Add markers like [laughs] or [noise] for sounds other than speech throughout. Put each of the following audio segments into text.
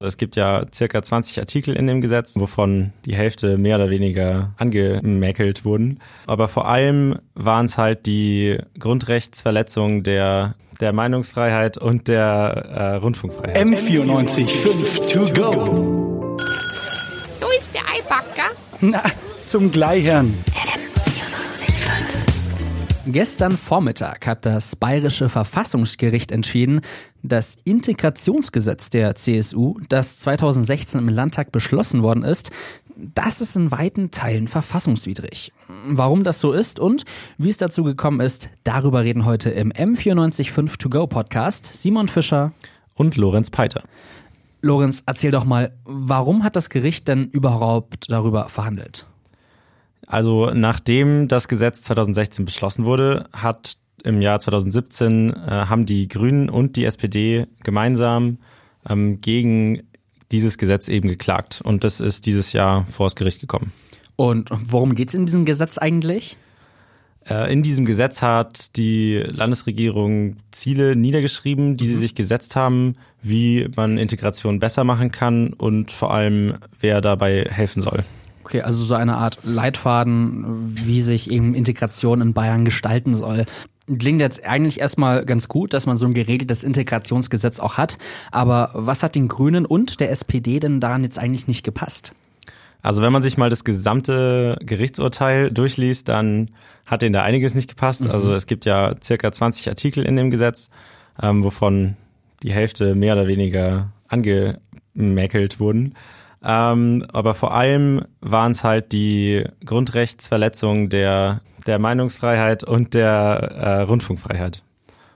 Es gibt ja circa 20 Artikel in dem Gesetz, wovon die Hälfte mehr oder weniger angemäkelt wurden. Aber vor allem waren es halt die Grundrechtsverletzungen der, der Meinungsfreiheit und der äh, Rundfunkfreiheit. M94 5 to go. So ist der Eibacker. Na, zum Gleichern. Gestern Vormittag hat das Bayerische Verfassungsgericht entschieden, das Integrationsgesetz der CSU, das 2016 im Landtag beschlossen worden ist, das ist in weiten Teilen verfassungswidrig. Warum das so ist und wie es dazu gekommen ist, darüber reden heute im M945 To Go Podcast Simon Fischer und Lorenz Peiter. Lorenz, erzähl doch mal, warum hat das Gericht denn überhaupt darüber verhandelt? Also nachdem das Gesetz 2016 beschlossen wurde, hat im Jahr 2017 äh, haben die Grünen und die SPD gemeinsam ähm, gegen dieses Gesetz eben geklagt. Und das ist dieses Jahr vor das Gericht gekommen. Und worum geht's in diesem Gesetz eigentlich? Äh, in diesem Gesetz hat die Landesregierung Ziele niedergeschrieben, die sie sich gesetzt haben, wie man Integration besser machen kann und vor allem, wer dabei helfen soll. Okay, also so eine Art Leitfaden, wie sich eben Integration in Bayern gestalten soll. Klingt jetzt eigentlich erstmal ganz gut, dass man so ein geregeltes Integrationsgesetz auch hat. Aber was hat den Grünen und der SPD denn daran jetzt eigentlich nicht gepasst? Also wenn man sich mal das gesamte Gerichtsurteil durchliest, dann hat denen da einiges nicht gepasst. Mhm. Also es gibt ja circa 20 Artikel in dem Gesetz, ähm, wovon die Hälfte mehr oder weniger angemäkelt wurden. Ähm, aber vor allem waren es halt die Grundrechtsverletzungen der, der Meinungsfreiheit und der äh, Rundfunkfreiheit.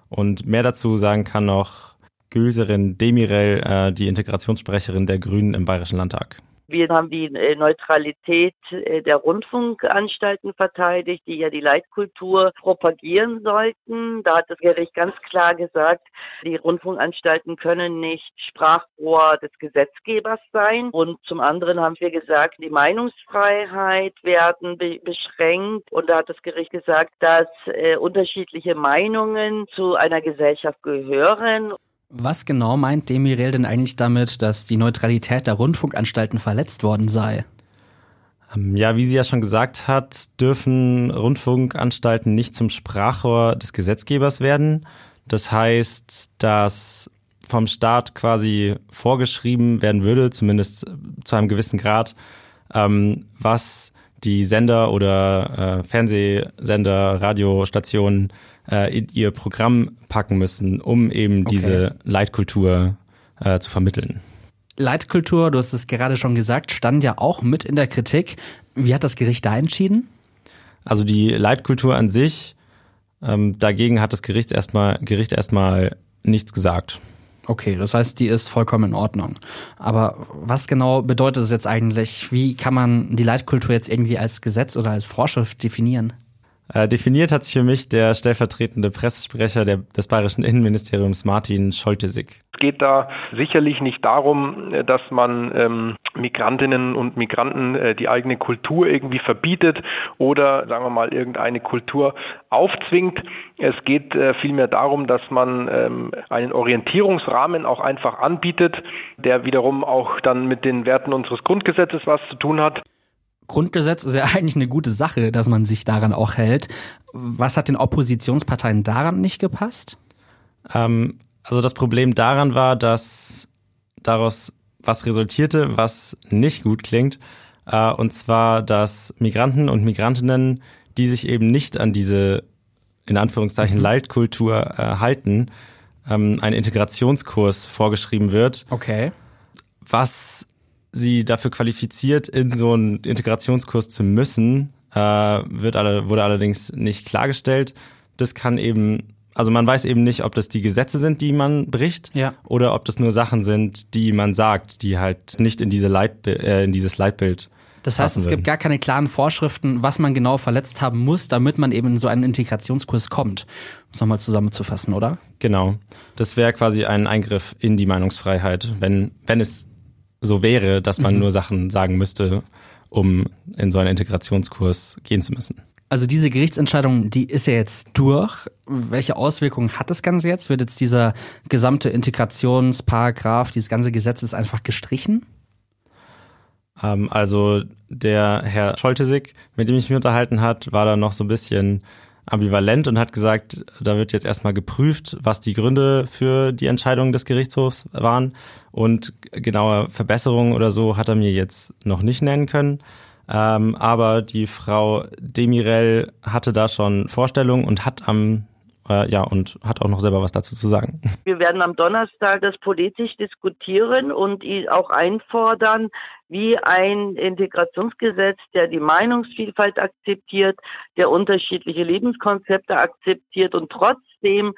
Und mehr dazu sagen kann noch Gülserin Demirel, äh, die Integrationssprecherin der Grünen im Bayerischen Landtag. Wir haben die äh, Neutralität äh, der Rundfunkanstalten verteidigt, die ja die Leitkultur propagieren sollten. Da hat das Gericht ganz klar gesagt, die Rundfunkanstalten können nicht Sprachrohr des Gesetzgebers sein. Und zum anderen haben wir gesagt, die Meinungsfreiheit werden be beschränkt. Und da hat das Gericht gesagt, dass äh, unterschiedliche Meinungen zu einer Gesellschaft gehören. Was genau meint Demirel denn eigentlich damit, dass die Neutralität der Rundfunkanstalten verletzt worden sei? Ähm, ja, wie sie ja schon gesagt hat, dürfen Rundfunkanstalten nicht zum Sprachrohr des Gesetzgebers werden. Das heißt, dass vom Staat quasi vorgeschrieben werden würde, zumindest zu einem gewissen Grad, ähm, was die Sender oder äh, Fernsehsender, Radiostationen äh, in ihr Programm packen müssen, um eben okay. diese Leitkultur äh, zu vermitteln. Leitkultur, du hast es gerade schon gesagt, stand ja auch mit in der Kritik. Wie hat das Gericht da entschieden? Also die Leitkultur an sich, ähm, dagegen hat das Gericht erstmal, Gericht erstmal nichts gesagt. Okay, das heißt, die ist vollkommen in Ordnung. Aber was genau bedeutet es jetzt eigentlich? Wie kann man die Leitkultur jetzt irgendwie als Gesetz oder als Vorschrift definieren? Äh, definiert hat sich für mich der stellvertretende Pressesprecher der, des bayerischen Innenministeriums Martin Scholtesig. Es geht da sicherlich nicht darum, äh, dass man ähm, Migrantinnen und Migranten äh, die eigene Kultur irgendwie verbietet oder sagen wir mal irgendeine Kultur aufzwingt. Es geht äh, vielmehr darum, dass man ähm, einen Orientierungsrahmen auch einfach anbietet, der wiederum auch dann mit den Werten unseres Grundgesetzes was zu tun hat. Grundgesetz ist ja [laughs] eigentlich eine gute Sache, dass man sich daran auch hält. Was hat den Oppositionsparteien daran nicht gepasst? Ähm, also das Problem daran war, dass daraus was resultierte, was nicht gut klingt. Äh, und zwar, dass Migranten und Migrantinnen, die sich eben nicht an diese in Anführungszeichen mhm. Leitkultur äh, halten, ähm, ein Integrationskurs vorgeschrieben wird. Okay. Was sie dafür qualifiziert, in so einen Integrationskurs zu müssen, äh, wird alle, wurde allerdings nicht klargestellt. Das kann eben, also man weiß eben nicht, ob das die Gesetze sind, die man bricht, ja. oder ob das nur Sachen sind, die man sagt, die halt nicht in diese Leitbi äh, in dieses Leitbild das heißt, es gibt gar keine klaren Vorschriften, was man genau verletzt haben muss, damit man eben in so einen Integrationskurs kommt. Um es nochmal zusammenzufassen, oder? Genau. Das wäre quasi ein Eingriff in die Meinungsfreiheit, wenn, wenn es so wäre, dass man mhm. nur Sachen sagen müsste, um in so einen Integrationskurs gehen zu müssen. Also diese Gerichtsentscheidung, die ist ja jetzt durch. Welche Auswirkungen hat das Ganze jetzt? Wird jetzt dieser gesamte Integrationsparagraph, dieses ganze Gesetz ist einfach gestrichen? Ähm, also der Herr Scholtesig, mit dem ich mich unterhalten hat, war da noch so ein bisschen ambivalent und hat gesagt, da wird jetzt erstmal geprüft, was die Gründe für die Entscheidung des Gerichtshofs waren und genaue Verbesserungen oder so hat er mir jetzt noch nicht nennen können. Ähm, aber die Frau Demirel hatte da schon Vorstellungen und hat am äh, ja, und hat auch noch selber was dazu zu sagen. [laughs] Wir werden am Donnerstag das politisch diskutieren und auch einfordern, wie ein Integrationsgesetz, der die Meinungsvielfalt akzeptiert, der unterschiedliche Lebenskonzepte akzeptiert und trotzdem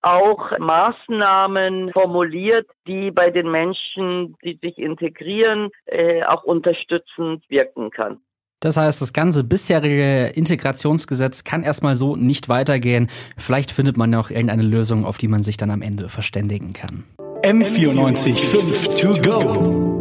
auch Maßnahmen formuliert, die bei den Menschen, die sich integrieren, äh, auch unterstützend wirken kann. Das heißt, das ganze bisherige Integrationsgesetz kann erstmal so nicht weitergehen. Vielleicht findet man auch irgendeine Lösung, auf die man sich dann am Ende verständigen kann. M94 5 to go.